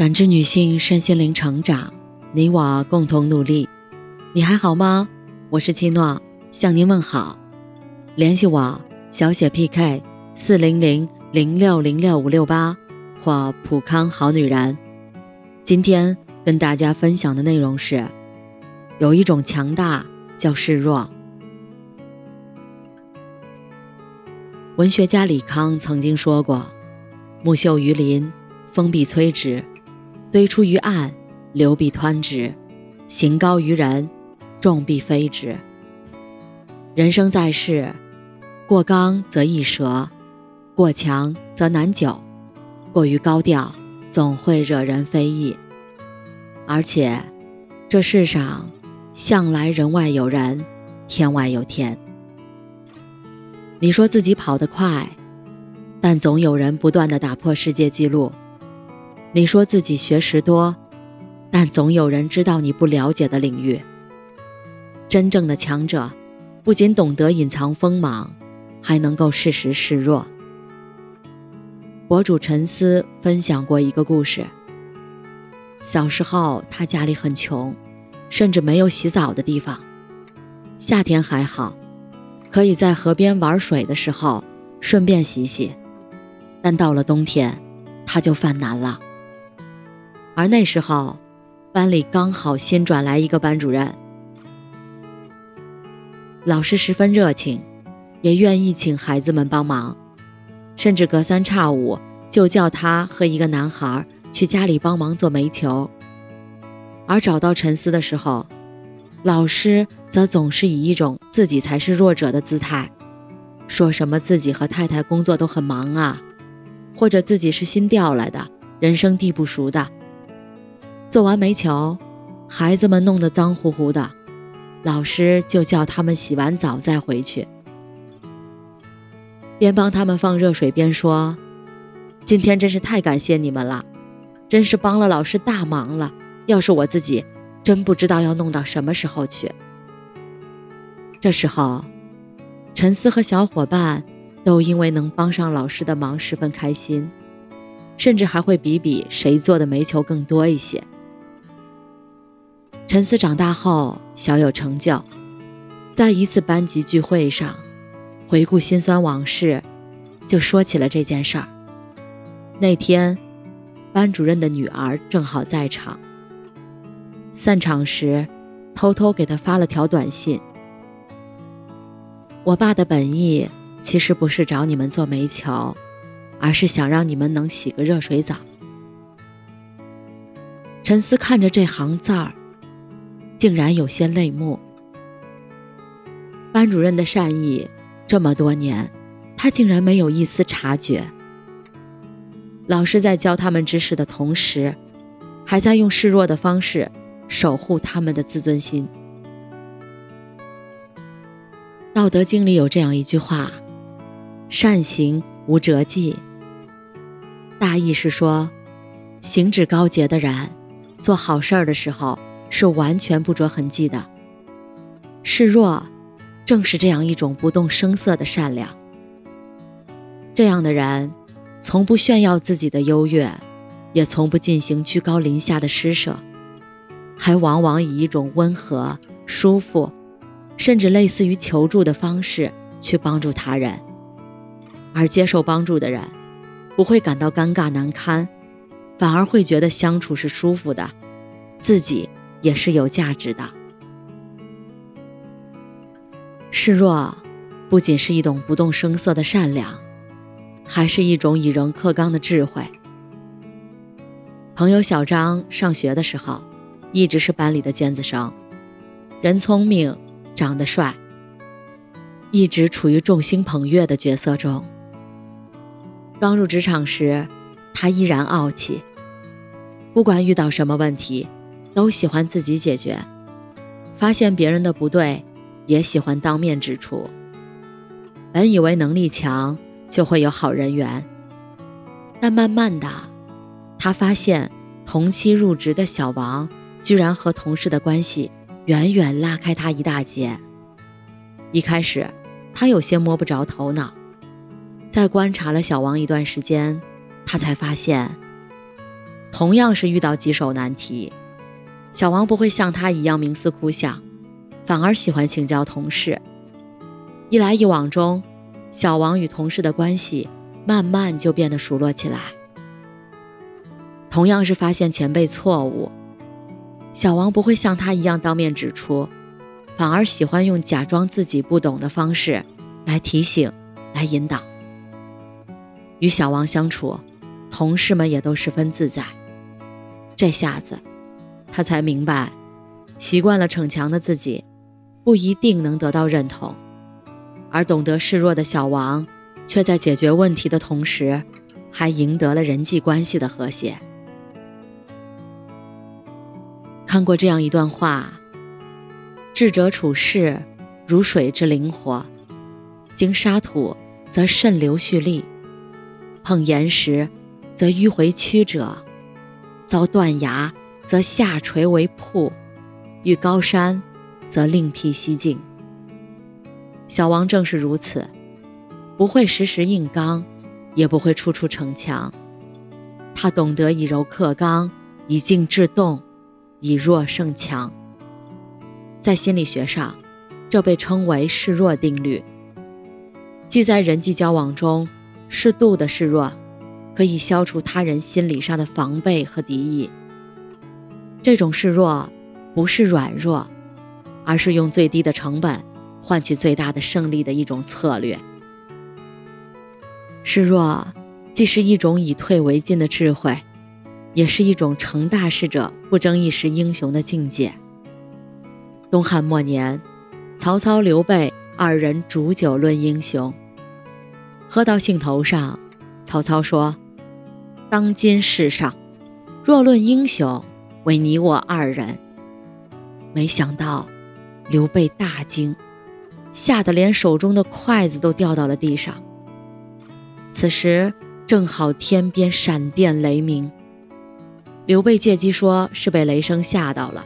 感知女性身心灵成长，你我共同努力。你还好吗？我是七诺，向您问好。联系我小写 PK 四零零零六零六五六八或普康好女人。今天跟大家分享的内容是，有一种强大叫示弱。文学家李康曾经说过：“木秀于林，风必摧之；堆出于岸，流必湍之；行高于人，众必非之。”人生在世，过刚则易折，过强则难久，过于高调总会惹人非议。而且，这世上向来人外有人，天外有天。你说自己跑得快，但总有人不断的打破世界纪录；你说自己学识多，但总有人知道你不了解的领域。真正的强者，不仅懂得隐藏锋芒，还能够适时示弱。博主陈思分享过一个故事：小时候，他家里很穷，甚至没有洗澡的地方，夏天还好。可以在河边玩水的时候顺便洗洗，但到了冬天，他就犯难了。而那时候，班里刚好新转来一个班主任，老师十分热情，也愿意请孩子们帮忙，甚至隔三差五就叫他和一个男孩去家里帮忙做煤球。而找到陈思的时候，老师则总是以一种自己才是弱者的姿态，说什么自己和太太工作都很忙啊，或者自己是新调来的，人生地不熟的。做完煤球，孩子们弄得脏乎乎的，老师就叫他们洗完澡再回去，边帮他们放热水边说：“今天真是太感谢你们了，真是帮了老师大忙了。要是我自己……”真不知道要弄到什么时候去。这时候，陈思和小伙伴都因为能帮上老师的忙十分开心，甚至还会比比谁做的煤球更多一些。陈思长大后小有成就，在一次班级聚会上，回顾辛酸往事，就说起了这件事儿。那天，班主任的女儿正好在场。散场时，偷偷给他发了条短信。我爸的本意其实不是找你们做煤球，而是想让你们能洗个热水澡。陈思看着这行字儿，竟然有些泪目。班主任的善意，这么多年，他竟然没有一丝察觉。老师在教他们知识的同时，还在用示弱的方式。守护他们的自尊心。《道德经》里有这样一句话：“善行无辙迹。”大意是说，行止高洁的人，做好事儿的时候是完全不着痕迹的。示弱，正是这样一种不动声色的善良。这样的人，从不炫耀自己的优越，也从不进行居高临下的施舍。还往往以一种温和、舒服，甚至类似于求助的方式去帮助他人，而接受帮助的人不会感到尴尬难堪，反而会觉得相处是舒服的，自己也是有价值的。示弱不仅是一种不动声色的善良，还是一种以人克刚的智慧。朋友小张上学的时候。一直是班里的尖子生，人聪明，长得帅，一直处于众星捧月的角色中。刚入职场时，他依然傲气，不管遇到什么问题，都喜欢自己解决，发现别人的不对，也喜欢当面指出。本以为能力强就会有好人缘，但慢慢的，他发现同期入职的小王。居然和同事的关系远远拉开他一大截。一开始，他有些摸不着头脑。在观察了小王一段时间，他才发现，同样是遇到棘手难题，小王不会像他一样冥思苦想，反而喜欢请教同事。一来一往中，小王与同事的关系慢慢就变得熟络起来。同样是发现前辈错误，小王不会像他一样当面指出，反而喜欢用假装自己不懂的方式来提醒、来引导。与小王相处，同事们也都十分自在。这下子，他才明白，习惯了逞强的自己，不一定能得到认同。而懂得示弱的小王，却在解决问题的同时，还赢得了人际关系的和谐。看过这样一段话：智者处事如水之灵活，经沙土则渗流蓄力，碰岩石则迂回曲折，遭断崖则下垂为瀑，遇高山则另辟蹊径。小王正是如此，不会时时硬刚，也不会处处逞强。他懂得以柔克刚，以静制动，以弱胜强。在心理学上，这被称为示弱定律。即在人际交往中，适度的示弱，可以消除他人心理上的防备和敌意。这种示弱，不是软弱，而是用最低的成本。换取最大的胜利的一种策略。示弱既是一种以退为进的智慧，也是一种成大事者不争一时英雄的境界。东汉末年，曹操、刘备二人煮酒论英雄，喝到兴头上，曹操说：“当今世上，若论英雄，为你我二人。”没想到，刘备大惊。吓得连手中的筷子都掉到了地上。此时正好天边闪电雷鸣，刘备借机说是被雷声吓到了。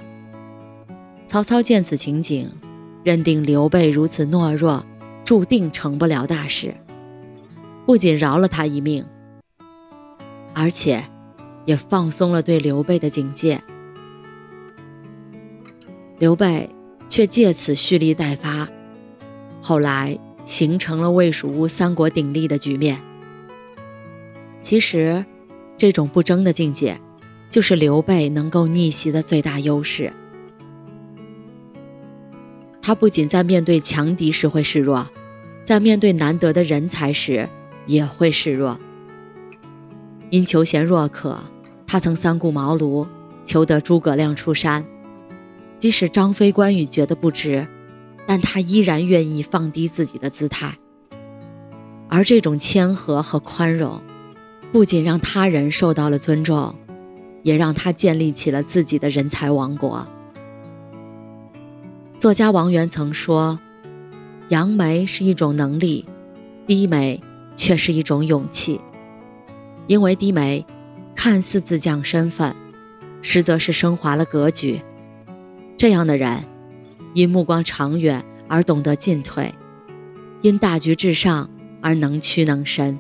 曹操见此情景，认定刘备如此懦弱，注定成不了大事，不仅饶了他一命，而且也放松了对刘备的警戒。刘备却借此蓄力待发。后来形成了魏、蜀、吴三国鼎立的局面。其实，这种不争的境界，就是刘备能够逆袭的最大优势。他不仅在面对强敌时会示弱，在面对难得的人才时也会示弱。因求贤若渴，他曾三顾茅庐求得诸葛亮出山，即使张飞、关羽觉得不值。但他依然愿意放低自己的姿态，而这种谦和和宽容，不仅让他人受到了尊重，也让他建立起了自己的人才王国。作家王源曾说：“扬眉是一种能力，低眉却是一种勇气。因为低眉看似自降身份，实则是升华了格局。这样的人。”因目光长远而懂得进退，因大局至上而能屈能伸。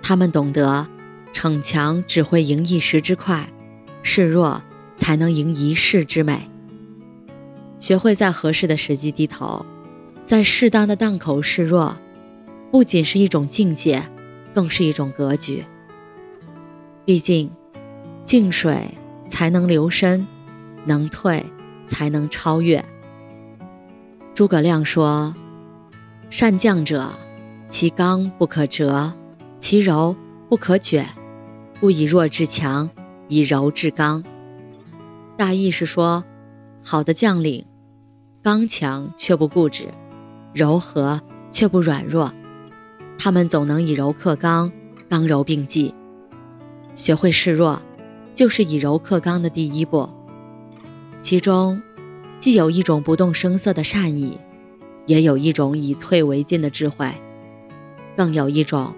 他们懂得，逞强只会赢一时之快，示弱才能赢一世之美。学会在合适的时机低头，在适当的档口示弱，不仅是一种境界，更是一种格局。毕竟，静水才能流深，能退才能超越。诸葛亮说：“善将者，其刚不可折，其柔不可卷。不以弱制强，以柔制刚。”大意是说，好的将领，刚强却不固执，柔和却不软弱。他们总能以柔克刚，刚柔并济。学会示弱，就是以柔克刚的第一步。其中。既有一种不动声色的善意，也有一种以退为进的智慧，更有一种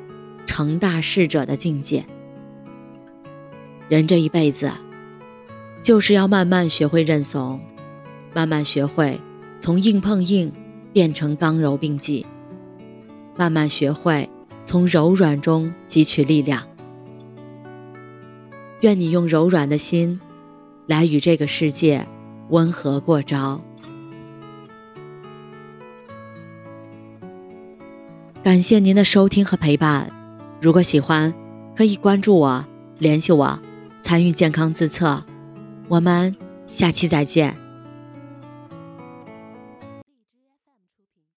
成大事者的境界。人这一辈子，就是要慢慢学会认怂，慢慢学会从硬碰硬变成刚柔并济，慢慢学会从柔软中汲取力量。愿你用柔软的心，来与这个世界温和过招。感谢您的收听和陪伴。如果喜欢，可以关注我，联系我，参与健康自测。我们下期再见。